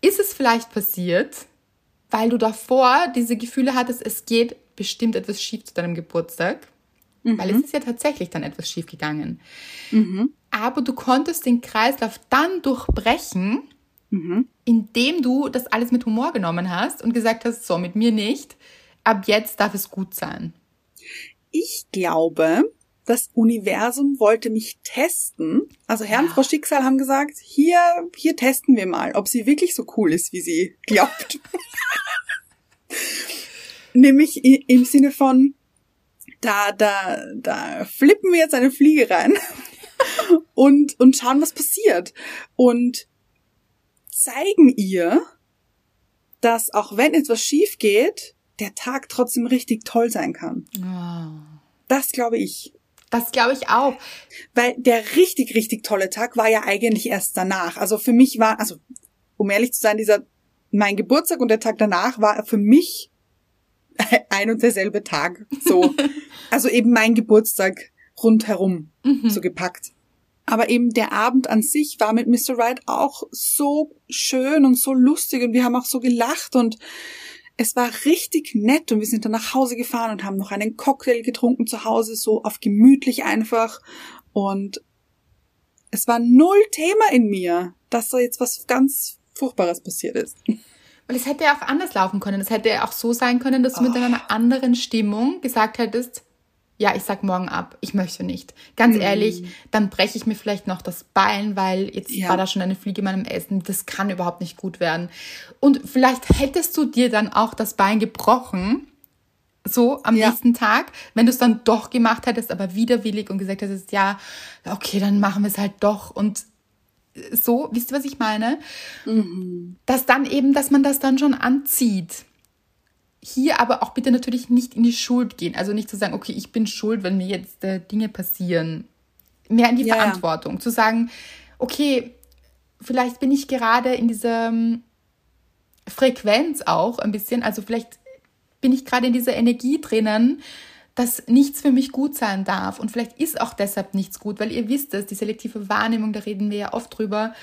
ist es vielleicht passiert, weil du davor diese Gefühle hattest, es geht bestimmt etwas schief zu deinem Geburtstag? Mhm. Weil es ist ja tatsächlich dann etwas schief gegangen. Mhm. Aber du konntest den Kreislauf dann durchbrechen, Mhm. Indem du das alles mit Humor genommen hast und gesagt hast, so, mit mir nicht, ab jetzt darf es gut sein. Ich glaube, das Universum wollte mich testen. Also Herr und Frau Schicksal haben gesagt, hier, hier testen wir mal, ob sie wirklich so cool ist, wie sie glaubt. [laughs] Nämlich im Sinne von, da, da, da flippen wir jetzt eine Fliege rein [laughs] und, und schauen, was passiert. Und zeigen ihr, dass auch wenn etwas schief geht, der Tag trotzdem richtig toll sein kann. Oh. Das glaube ich. Das glaube ich auch. Weil der richtig, richtig tolle Tag war ja eigentlich erst danach. Also für mich war, also um ehrlich zu sein, dieser mein Geburtstag und der Tag danach war für mich [laughs] ein und derselbe Tag. So. [laughs] also eben mein Geburtstag rundherum mhm. so gepackt. Aber eben der Abend an sich war mit Mr. Wright auch so schön und so lustig und wir haben auch so gelacht und es war richtig nett und wir sind dann nach Hause gefahren und haben noch einen Cocktail getrunken zu Hause, so auf gemütlich einfach und es war null Thema in mir, dass da jetzt was ganz Furchtbares passiert ist. Weil es hätte ja auch anders laufen können. Es hätte ja auch so sein können, dass du oh. mit einer anderen Stimmung gesagt hättest, ja, ich sag morgen ab, ich möchte nicht. Ganz mhm. ehrlich, dann breche ich mir vielleicht noch das Bein, weil jetzt ja. war da schon eine Fliege in meinem Essen. Das kann überhaupt nicht gut werden. Und vielleicht hättest du dir dann auch das Bein gebrochen, so am ja. nächsten Tag, wenn du es dann doch gemacht hättest, aber widerwillig und gesagt hättest, ja, okay, dann machen wir es halt doch und so, wisst ihr, was ich meine? Mhm. Dass dann eben, dass man das dann schon anzieht hier aber auch bitte natürlich nicht in die Schuld gehen. Also nicht zu sagen, okay, ich bin schuld, wenn mir jetzt äh, Dinge passieren. Mehr in die ja, Verantwortung. Ja. Zu sagen, okay, vielleicht bin ich gerade in dieser ähm, Frequenz auch ein bisschen. Also vielleicht bin ich gerade in dieser Energie drinnen, dass nichts für mich gut sein darf. Und vielleicht ist auch deshalb nichts gut, weil ihr wisst es, die selektive Wahrnehmung, da reden wir ja oft drüber.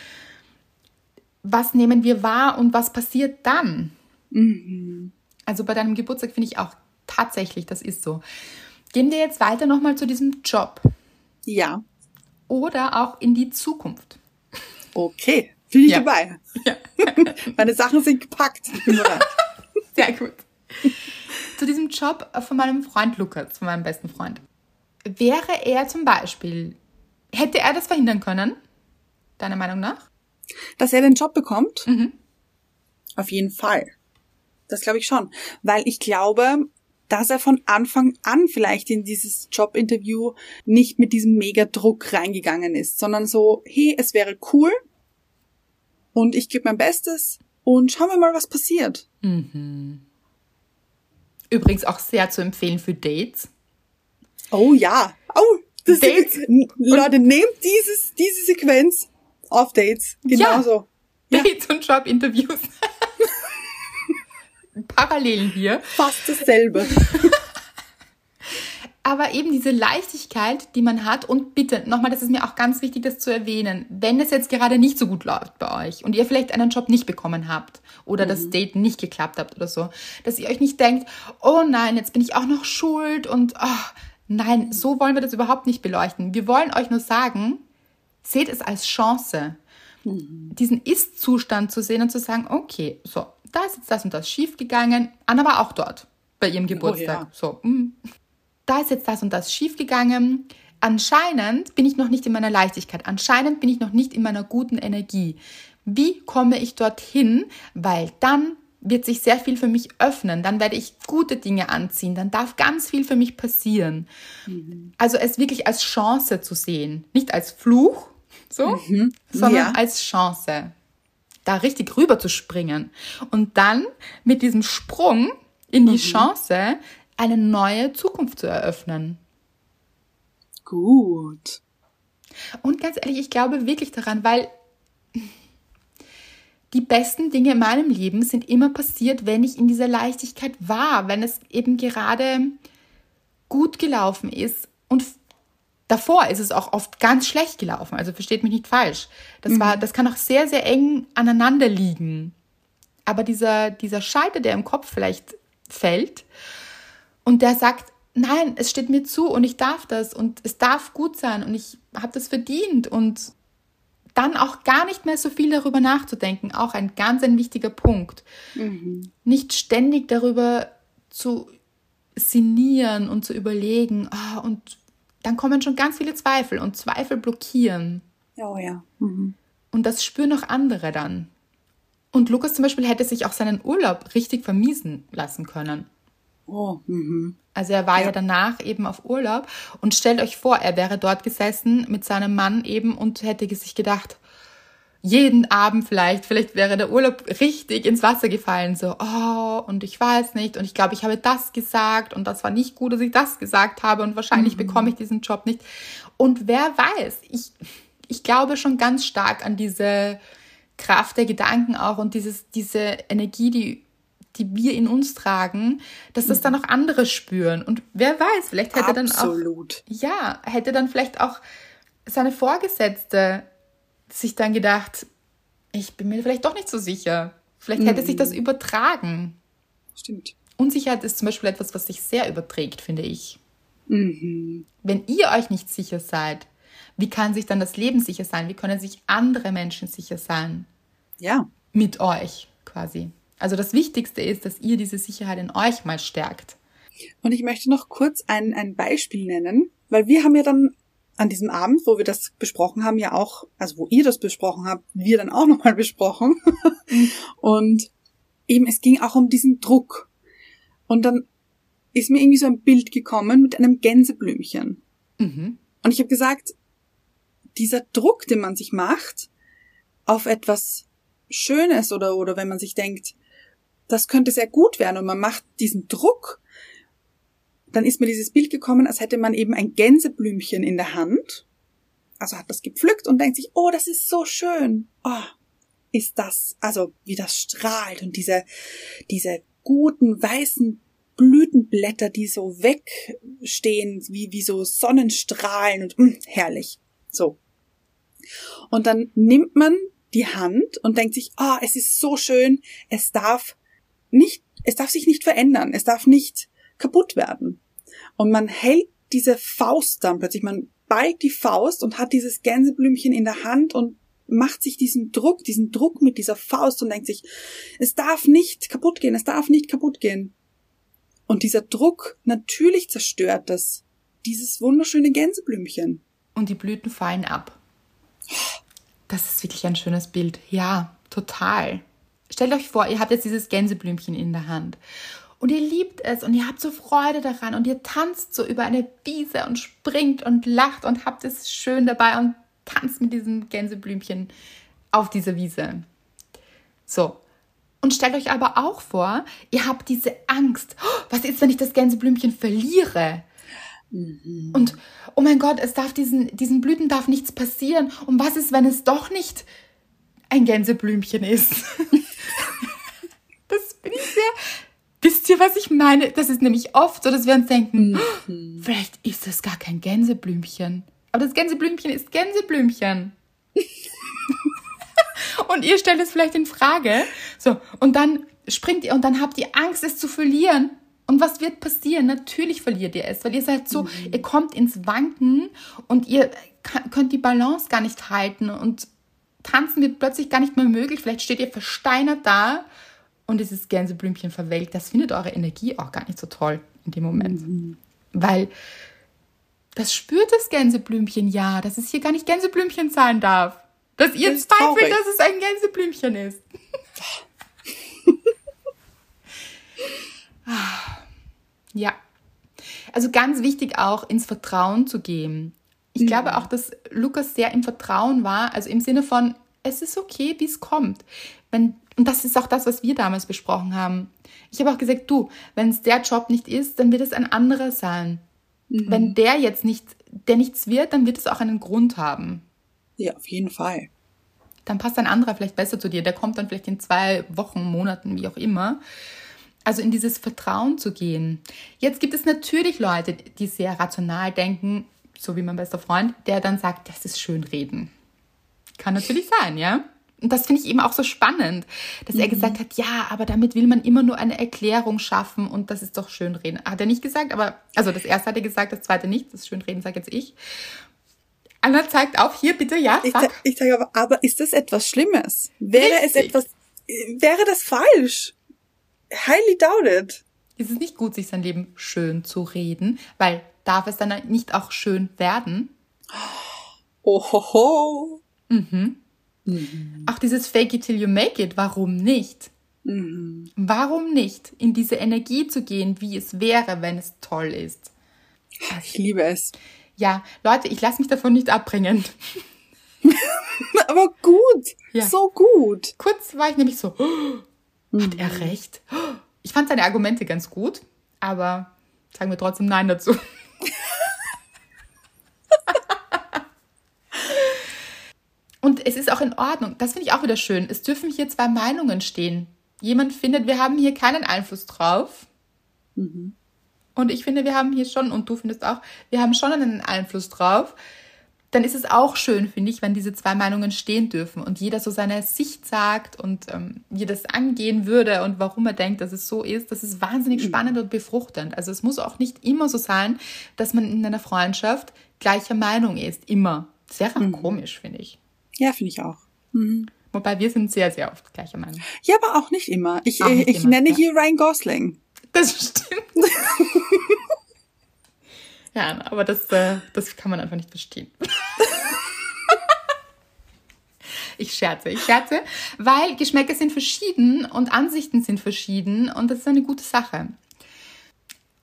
Was nehmen wir wahr und was passiert dann? Mhm. Also bei deinem Geburtstag finde ich auch tatsächlich, das ist so. Gehen wir jetzt weiter nochmal zu diesem Job. Ja. Oder auch in die Zukunft. Okay, bin ich ja. dabei. Ja. [laughs] Meine Sachen sind gepackt. [laughs] Sehr gut. Zu diesem Job von meinem Freund Lukas, von meinem besten Freund. Wäre er zum Beispiel, hätte er das verhindern können? Deiner Meinung nach? Dass er den Job bekommt? Mhm. Auf jeden Fall. Das glaube ich schon. Weil ich glaube, dass er von Anfang an vielleicht in dieses Jobinterview nicht mit diesem Mega-Druck reingegangen ist, sondern so, hey, es wäre cool und ich gebe mein Bestes und schauen wir mal, was passiert. Mhm. Übrigens auch sehr zu empfehlen für Dates. Oh ja. Oh, das Dates. Ist, Leute, nehmt dieses, diese Sequenz auf Dates. Genauso. Ja. Dates und Jobinterviews. Parallelen hier. Fast dasselbe. [laughs] Aber eben diese Leichtigkeit, die man hat und bitte, nochmal, das ist mir auch ganz wichtig, das zu erwähnen, wenn es jetzt gerade nicht so gut läuft bei euch und ihr vielleicht einen Job nicht bekommen habt oder mhm. das Date nicht geklappt habt oder so, dass ihr euch nicht denkt, oh nein, jetzt bin ich auch noch schuld und oh, nein, so wollen wir das überhaupt nicht beleuchten. Wir wollen euch nur sagen, seht es als Chance, mhm. diesen Ist-Zustand zu sehen und zu sagen, okay, so, da ist jetzt das und das schiefgegangen. Anna war auch dort bei ihrem Geburtstag. Oh, ja. So, mm. da ist jetzt das und das schiefgegangen. Anscheinend bin ich noch nicht in meiner Leichtigkeit. Anscheinend bin ich noch nicht in meiner guten Energie. Wie komme ich dorthin? Weil dann wird sich sehr viel für mich öffnen. Dann werde ich gute Dinge anziehen. Dann darf ganz viel für mich passieren. Mhm. Also es wirklich als Chance zu sehen. Nicht als Fluch, so, mhm. sondern ja. als Chance da richtig rüber zu springen und dann mit diesem Sprung in die mhm. Chance eine neue Zukunft zu eröffnen. Gut. Und ganz ehrlich, ich glaube wirklich daran, weil die besten Dinge in meinem Leben sind immer passiert, wenn ich in dieser Leichtigkeit war, wenn es eben gerade gut gelaufen ist und Davor ist es auch oft ganz schlecht gelaufen, also versteht mich nicht falsch. Das mhm. war, das kann auch sehr, sehr eng aneinander liegen. Aber dieser, dieser Scheiter, der im Kopf vielleicht fällt und der sagt, nein, es steht mir zu und ich darf das und es darf gut sein und ich habe das verdient und dann auch gar nicht mehr so viel darüber nachzudenken, auch ein ganz ein wichtiger Punkt. Mhm. Nicht ständig darüber zu sinnieren und zu überlegen, oh, und dann kommen schon ganz viele Zweifel und Zweifel blockieren. Oh ja. Mhm. Und das spüren auch andere dann. Und Lukas zum Beispiel hätte sich auch seinen Urlaub richtig vermiesen lassen können. Oh, mhm. Also er war ja. ja. danach eben auf Urlaub und stellt euch vor, er wäre dort gesessen mit seinem Mann eben und hätte sich gedacht, jeden Abend vielleicht, vielleicht wäre der Urlaub richtig ins Wasser gefallen, so, oh, und ich weiß nicht, und ich glaube, ich habe das gesagt, und das war nicht gut, dass ich das gesagt habe, und wahrscheinlich mhm. bekomme ich diesen Job nicht. Und wer weiß, ich, ich glaube schon ganz stark an diese Kraft der Gedanken auch und dieses, diese Energie, die, die wir in uns tragen, dass das dann mhm. auch andere spüren. Und wer weiß, vielleicht hätte Absolut. dann auch, ja, hätte dann vielleicht auch seine Vorgesetzte sich dann gedacht, ich bin mir vielleicht doch nicht so sicher. Vielleicht hätte mhm. sich das mhm. übertragen. Stimmt. Unsicherheit ist zum Beispiel etwas, was sich sehr überträgt, finde ich. Mhm. Wenn ihr euch nicht sicher seid, wie kann sich dann das Leben sicher sein? Wie können sich andere Menschen sicher sein? Ja. mit euch quasi. Also das Wichtigste ist, dass ihr diese Sicherheit in euch mal stärkt. Und ich möchte noch kurz ein, ein Beispiel nennen, weil wir haben ja dann an diesem Abend, wo wir das besprochen haben, ja auch, also wo ihr das besprochen habt, wir dann auch [laughs] nochmal besprochen. und eben, es ging auch um diesen Druck. Und dann ist mir irgendwie so ein Bild gekommen mit einem Gänseblümchen. Mhm. Und ich habe gesagt, dieser Druck, den man sich macht, auf etwas Schönes oder, oder wenn man sich denkt, das könnte sehr gut werden und man macht diesen Druck, dann ist mir dieses Bild gekommen, als hätte man eben ein Gänseblümchen in der Hand. Also hat das gepflückt und denkt sich, oh, das ist so schön. Oh, ist das, also wie das strahlt und diese, diese guten weißen Blütenblätter, die so wegstehen, wie, wie so Sonnenstrahlen und mh, mm, herrlich. So. Und dann nimmt man die Hand und denkt sich, oh, es ist so schön, es darf nicht, es darf sich nicht verändern, es darf nicht kaputt werden. Und man hält diese Faust dann plötzlich, man ballt die Faust und hat dieses Gänseblümchen in der Hand und macht sich diesen Druck, diesen Druck mit dieser Faust und denkt sich, es darf nicht kaputt gehen, es darf nicht kaputt gehen. Und dieser Druck natürlich zerstört das, dieses wunderschöne Gänseblümchen. Und die Blüten fallen ab. Das ist wirklich ein schönes Bild. Ja, total. Stellt euch vor, ihr habt jetzt dieses Gänseblümchen in der Hand und ihr liebt es und ihr habt so Freude daran und ihr tanzt so über eine Wiese und springt und lacht und habt es schön dabei und tanzt mit diesem Gänseblümchen auf dieser Wiese. So. Und stellt euch aber auch vor, ihr habt diese Angst. Oh, was ist, wenn ich das Gänseblümchen verliere? Mhm. Und oh mein Gott, es darf diesen, diesen Blüten darf nichts passieren. Und was ist, wenn es doch nicht ein Gänseblümchen ist? [laughs] das bin ich sehr, Wisst ihr, was ich meine? Das ist nämlich oft so, dass wir uns denken, mhm. [gasps] vielleicht ist es gar kein Gänseblümchen. Aber das Gänseblümchen ist Gänseblümchen. [laughs] und ihr stellt es vielleicht in Frage. So, und dann springt ihr und dann habt ihr Angst, es zu verlieren. Und was wird passieren? Natürlich verliert ihr es, weil ihr seid so, mhm. ihr kommt ins Wanken und ihr könnt die Balance gar nicht halten und tanzen wird plötzlich gar nicht mehr möglich. Vielleicht steht ihr versteinert da und dieses Gänseblümchen verwelkt, das findet eure Energie auch gar nicht so toll in dem Moment. Mhm. Weil das spürt das Gänseblümchen ja, dass es hier gar nicht Gänseblümchen sein darf. Dass ihr das zweifelt, dass es ein Gänseblümchen ist. [laughs] ja. Also ganz wichtig auch ins Vertrauen zu gehen. Ich mhm. glaube auch, dass Lukas sehr im Vertrauen war, also im Sinne von, es ist okay, wie es kommt. Wenn und das ist auch das, was wir damals besprochen haben. Ich habe auch gesagt, du, wenn es der Job nicht ist, dann wird es ein anderer sein. Mhm. Wenn der jetzt nicht, der nichts wird, dann wird es auch einen Grund haben. Ja, auf jeden Fall. Dann passt ein anderer vielleicht besser zu dir. Der kommt dann vielleicht in zwei Wochen, Monaten, wie auch immer. Also in dieses Vertrauen zu gehen. Jetzt gibt es natürlich Leute, die sehr rational denken, so wie mein bester Freund, der dann sagt, das ist schön reden. Kann natürlich sein, ja? Und das finde ich eben auch so spannend, dass mhm. er gesagt hat, ja, aber damit will man immer nur eine Erklärung schaffen und das ist doch Schönreden. Hat er nicht gesagt, aber, also das erste hat er gesagt, das zweite nicht, das Schönreden sage jetzt ich. Anna zeigt auf, hier bitte, ja. Ich, sag, ich sage aber, aber ist das etwas Schlimmes? Wäre Richtig. es etwas, wäre das falsch? Highly doubted. Ist es nicht gut, sich sein Leben schön zu reden, weil darf es dann nicht auch schön werden? Ohoho. Mhm. Mhm. Auch dieses Fake it till you make it, warum nicht? Mhm. Warum nicht in diese Energie zu gehen, wie es wäre, wenn es toll ist? Ich liebe es. Ja, Leute, ich lasse mich davon nicht abbringen. [laughs] Aber gut, ja. so gut. Kurz war ich nämlich so, oh, hat er recht? Ich fand seine Argumente ganz gut, aber sagen wir trotzdem Nein dazu. Und es ist auch in Ordnung. Das finde ich auch wieder schön. Es dürfen hier zwei Meinungen stehen. Jemand findet, wir haben hier keinen Einfluss drauf. Mhm. Und ich finde, wir haben hier schon, und du findest auch, wir haben schon einen Einfluss drauf. Dann ist es auch schön, finde ich, wenn diese zwei Meinungen stehen dürfen und jeder so seine Sicht sagt und ähm, das angehen würde und warum er denkt, dass es so ist. Das ist wahnsinnig mhm. spannend und befruchtend. Also es muss auch nicht immer so sein, dass man in einer Freundschaft gleicher Meinung ist. Immer. Sehr mhm. komisch, finde ich. Ja, finde ich auch. Mhm. Wobei wir sind sehr, sehr oft gleicher Meinung. Ja, aber auch nicht immer. Ich, nicht ich immer, nenne ja. hier Ryan Gosling. Das stimmt. [laughs] ja, aber das, äh, das kann man einfach nicht verstehen. [laughs] ich scherze, ich scherze, weil Geschmäcker sind verschieden und Ansichten sind verschieden und das ist eine gute Sache.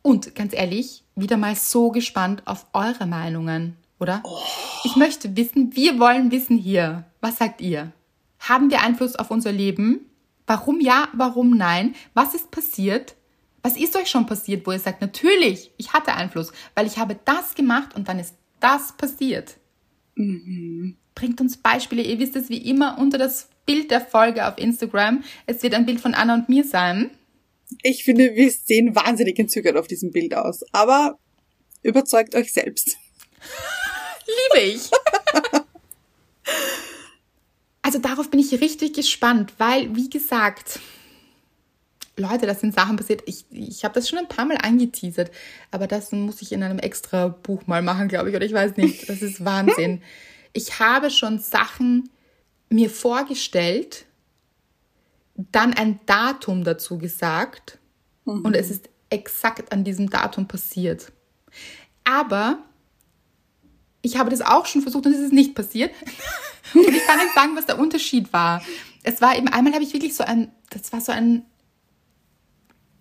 Und ganz ehrlich, wieder mal so gespannt auf eure Meinungen, oder? Oh. Ich möchte wissen, wir wollen wissen hier. Was sagt ihr? Haben wir Einfluss auf unser Leben? Warum ja, warum nein? Was ist passiert? Was ist euch schon passiert, wo ihr sagt, natürlich, ich hatte Einfluss, weil ich habe das gemacht und dann ist das passiert? Mhm. Bringt uns Beispiele. Ihr wisst es wie immer unter das Bild der Folge auf Instagram. Es wird ein Bild von Anna und mir sein. Ich finde, wir sehen wahnsinnig entzückert auf diesem Bild aus. Aber überzeugt euch selbst. [laughs] Liebe ich. also darauf bin ich richtig gespannt, weil, wie gesagt, Leute, das sind Sachen passiert. Ich, ich habe das schon ein paar Mal angeteasert, aber das muss ich in einem extra Buch mal machen, glaube ich, oder ich weiß nicht. Das ist Wahnsinn. Ich habe schon Sachen mir vorgestellt, dann ein Datum dazu gesagt mhm. und es ist exakt an diesem Datum passiert. Aber ich habe das auch schon versucht und es ist nicht passiert. [laughs] und ich kann nicht sagen, was der Unterschied war. Es war eben, einmal habe ich wirklich so ein, das war so ein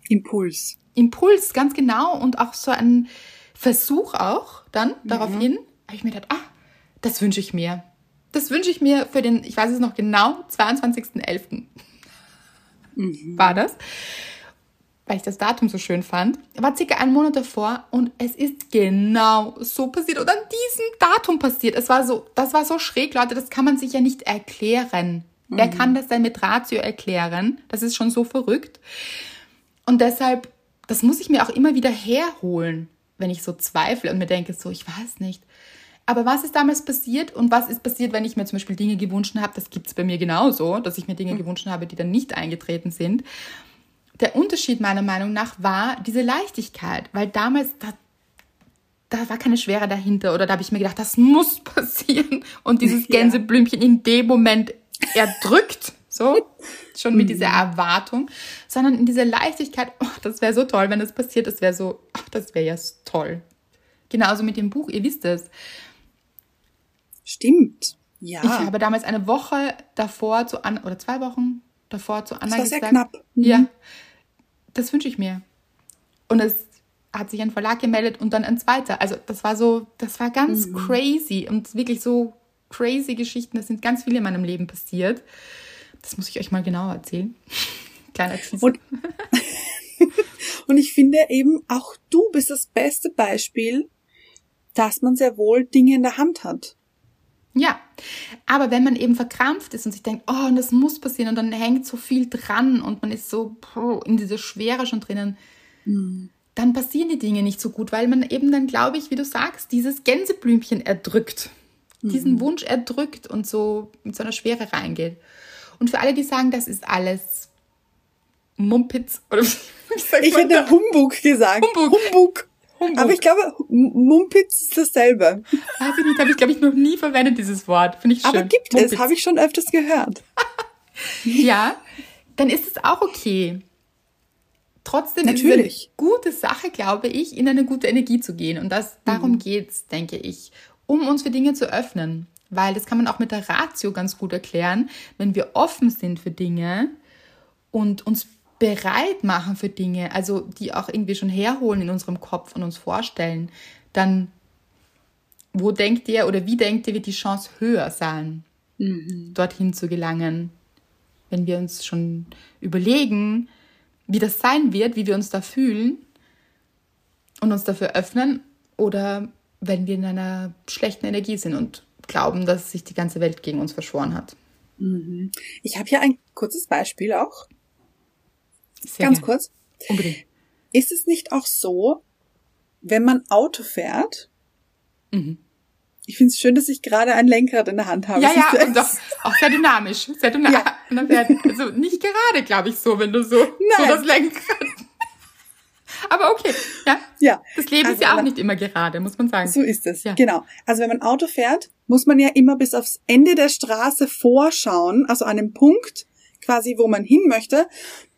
Impuls. Impuls, ganz genau. Und auch so ein Versuch auch dann mhm. daraufhin, habe ich mir gedacht, ah, das wünsche ich mir. Das wünsche ich mir für den, ich weiß es noch genau, 22.11 mhm. war das, weil ich das Datum so schön fand. War circa einen Monat davor und es ist genau so passiert und an diesem Datum passiert. Es war so, das war so schräg, Leute, das kann man sich ja nicht erklären. Mhm. Wer kann das denn mit Ratio erklären? Das ist schon so verrückt. Und deshalb, das muss ich mir auch immer wieder herholen, wenn ich so zweifle und mir denke, so, ich weiß nicht. Aber was ist damals passiert und was ist passiert, wenn ich mir zum Beispiel Dinge gewünscht habe? Das gibt es bei mir genauso, dass ich mir Dinge mhm. gewünscht habe, die dann nicht eingetreten sind. Der Unterschied meiner Meinung nach war diese Leichtigkeit, weil damals, da, da war keine Schwere dahinter oder da habe ich mir gedacht, das muss [laughs] passieren und dieses Gänseblümchen in dem Moment erdrückt, so, [laughs] schon mit dieser mhm. Erwartung, sondern in dieser Leichtigkeit, oh, das wäre so toll, wenn das passiert, das wäre so, ach, das wäre ja toll. Genauso mit dem Buch, ihr wisst es. Stimmt. Ja. Ich habe damals eine Woche davor zu Anna, oder zwei Wochen davor zu Anna das war gesagt. Sehr knapp. Mhm. Ja. Das wünsche ich mir. Und es hat sich ein Verlag gemeldet und dann ein zweiter. Also das war so, das war ganz mhm. crazy und wirklich so crazy Geschichten. Das sind ganz viele in meinem Leben passiert. Das muss ich euch mal genauer erzählen. [laughs] Kleiner Teaser. Und, [laughs] und ich finde eben, auch du bist das beste Beispiel, dass man sehr wohl Dinge in der Hand hat. Ja, aber wenn man eben verkrampft ist und sich denkt, oh, und das muss passieren und dann hängt so viel dran und man ist so in dieser Schwere schon drinnen, mhm. dann passieren die Dinge nicht so gut, weil man eben dann, glaube ich, wie du sagst, dieses Gänseblümchen erdrückt, mhm. diesen Wunsch erdrückt und so mit so einer Schwere reingeht. Und für alle, die sagen, das ist alles Mumpitz oder [laughs] ich hätte Humbug gesagt. Humbug. Humbug. Humbug. Aber ich glaube, Mumpitz ist dasselbe. [laughs] Weiß ich nicht, habe ich, glaube ich, noch nie verwendet, dieses Wort. Finde ich schön. Aber gibt Mumpitz. es, habe ich schon öfters gehört. [laughs] ja, dann ist es auch okay. Trotzdem Natürlich. ist es eine gute Sache, glaube ich, in eine gute Energie zu gehen. Und das, darum mhm. geht's, denke ich, um uns für Dinge zu öffnen. Weil das kann man auch mit der Ratio ganz gut erklären. Wenn wir offen sind für Dinge und uns bereit machen für Dinge, also die auch irgendwie schon herholen in unserem Kopf und uns vorstellen, dann wo denkt ihr oder wie denkt ihr, wird die Chance höher sein, mhm. dorthin zu gelangen? Wenn wir uns schon überlegen, wie das sein wird, wie wir uns da fühlen und uns dafür öffnen oder wenn wir in einer schlechten Energie sind und glauben, dass sich die ganze Welt gegen uns verschworen hat. Mhm. Ich habe hier ein kurzes Beispiel auch. Sehr Ganz gern. kurz. Unbedingt. Ist es nicht auch so, wenn man Auto fährt? Mhm. Ich finde es schön, dass ich gerade ein Lenkrad in der Hand habe. Ja, ja, und auch, auch sehr dynamisch. Sehr dynamisch. Ja. [laughs] Also nicht gerade, glaube ich, so, wenn du so, Nein. so das Lenkrad. [laughs] Aber okay, ja. Ja. Das Leben Also ist ja auch nicht immer gerade, muss man sagen. So ist es, Ja. genau. Also wenn man Auto fährt, muss man ja immer bis aufs Ende der Straße vorschauen, also an dem Punkt quasi, wo man hin möchte,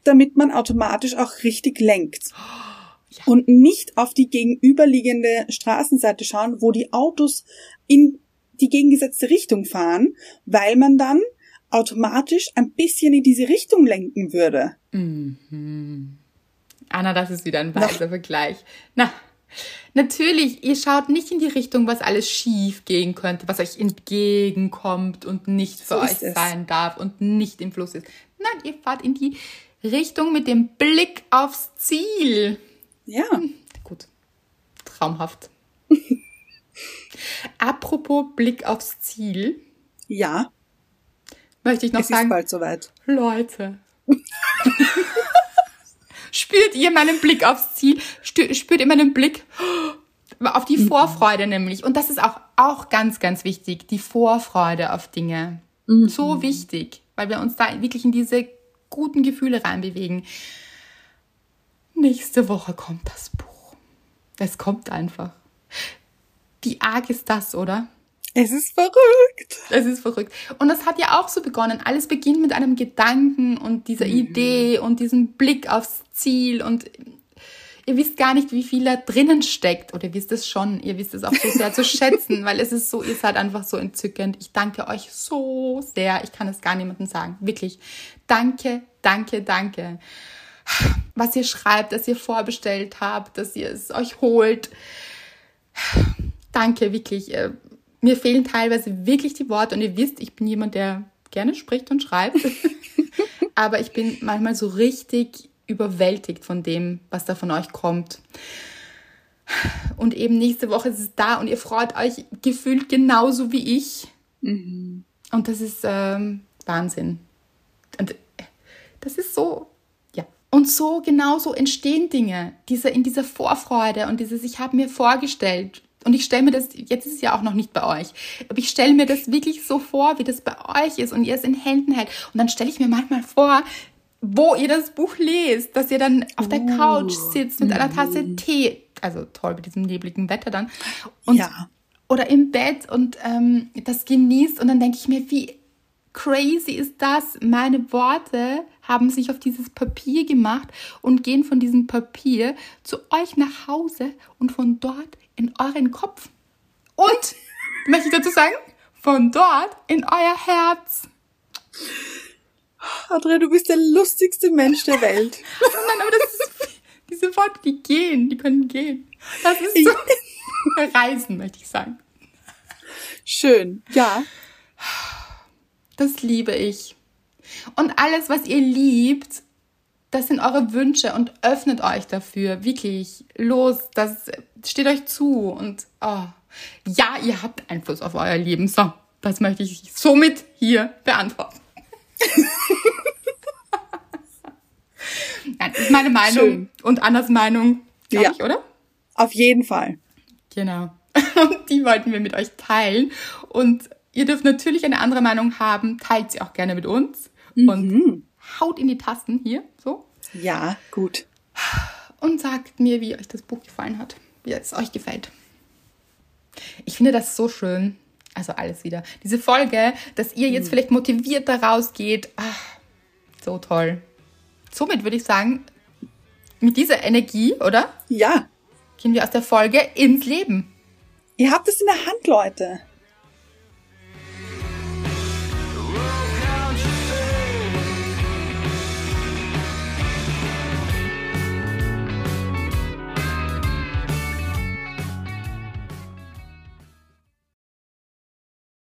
damit man automatisch auch richtig lenkt. [gasps] Und nicht auf die gegenüberliegende Straßenseite schauen, wo die Autos in die gegengesetzte Richtung fahren, weil man dann automatisch ein bisschen in diese Richtung lenken würde. Anna, das ist wieder ein weiser Vergleich. Na, natürlich, ihr schaut nicht in die Richtung, was alles schief gehen könnte, was euch entgegenkommt und nicht für So euch sein darf und nicht im Fluss ist. Nein, ihr fahrt in die Richtung mit dem Blick aufs Ziel. Ja. Gut, traumhaft. [laughs] Apropos Blick aufs Ziel, Ja, möchte ich noch es ist sagen, bald soweit. Leute. [laughs] Spürt ihr meinen Blick aufs Ziel? Spürt ihr meinen Blick auf die Vorfreude nämlich? Und das ist auch, auch ganz, ganz wichtig, die Vorfreude auf Dinge. So wichtig, weil wir uns da wirklich in diese guten Gefühle reinbewegen. Nächste Woche kommt das Buch. Es kommt einfach. Wie arg ist das, oder? Es ist verrückt. Es ist verrückt. Und das hat ja auch so begonnen. Alles beginnt mit einem Gedanken und dieser Idee und diesem Blick aufs Ziel. Und ihr wisst gar nicht, wie viel da drinnen steckt. Oder ihr wisst es schon. Ihr wisst es auch so sehr zu schätzen, [laughs] weil es ist so, ihr seid einfach so entzückend. Ich danke euch so sehr. Ich kann es gar niemandem sagen. Wirklich. Danke, danke, danke. Was ihr schreibt, dass ihr vorbestellt habt, dass ihr es euch holt danke, wirklich. Äh, Mir fehlen teilweise wirklich die Worte und ihr wisst, ich bin jemand, der gerne spricht und schreibt. [laughs] Aber ich bin manchmal so richtig überwältigt von dem, was da von euch kommt. Und eben nächste Woche ist es da und ihr freut euch gefühlt genauso wie ich. Und das ist ähm, Wahnsinn. Und äh, das ist so, ja. Und so genauso entstehen Dinge, diese, in dieser Vorfreude und dieses, ich habe mir vorgestellt. Und ich stelle mir das, jetzt ist es ja auch noch nicht bei euch, aber ich stelle mir das wirklich so vor, wie das bei euch ist und ihr es in Händen hält. Und dann stelle ich mir manchmal vor, wo ihr das Buch lest, dass ihr dann auf der Couch sitzt mit einer Tasse Tee, also toll mit diesem nebligen Wetter dann, und Ja. oder im Bett und ähm, das genießt und dann denke ich mir, wie crazy ist das? Meine Worte haben sich auf dieses Papier gemacht und gehen von diesem Papier zu euch nach Hause und von dort in euren Kopf. Und, [laughs] möchte ich dazu sagen, von dort in euer Herz. Adria, du bist der lustigste Mensch der Welt. [laughs] Nein, aber das ist, diese Worte, die gehen, die können gehen. Das ist so, [laughs] Reisen, möchte ich sagen. Schön. Ja. Das liebe ich. Und alles, was ihr liebt, das sind eure Wünsche und öffnet euch dafür. Wirklich. Los, das steht euch zu. Und oh, ja, ihr habt Einfluss auf euer Leben. So, das möchte ich somit hier beantworten. [laughs] Nein, das ist meine Meinung Schön. und Annas Meinung, glaube Ja. ich, oder? Auf jeden Fall. Genau. [laughs] Und die wollten wir mit euch teilen. Und ihr dürft natürlich eine andere Meinung haben. Teilt sie auch gerne mit uns. Und haut in die Tasten hier, so. Ja, gut. Und sagt mir, wie euch das Buch gefallen hat. Wie es euch gefällt. Ich finde das so schön. Also alles wieder. Diese Folge, dass ihr jetzt vielleicht motiviert da rausgeht. Ach, so toll. Somit würde ich sagen, mit dieser Energie, oder? Ja. Gehen wir aus der Folge ins Leben. Ihr habt es in der Hand, Leute.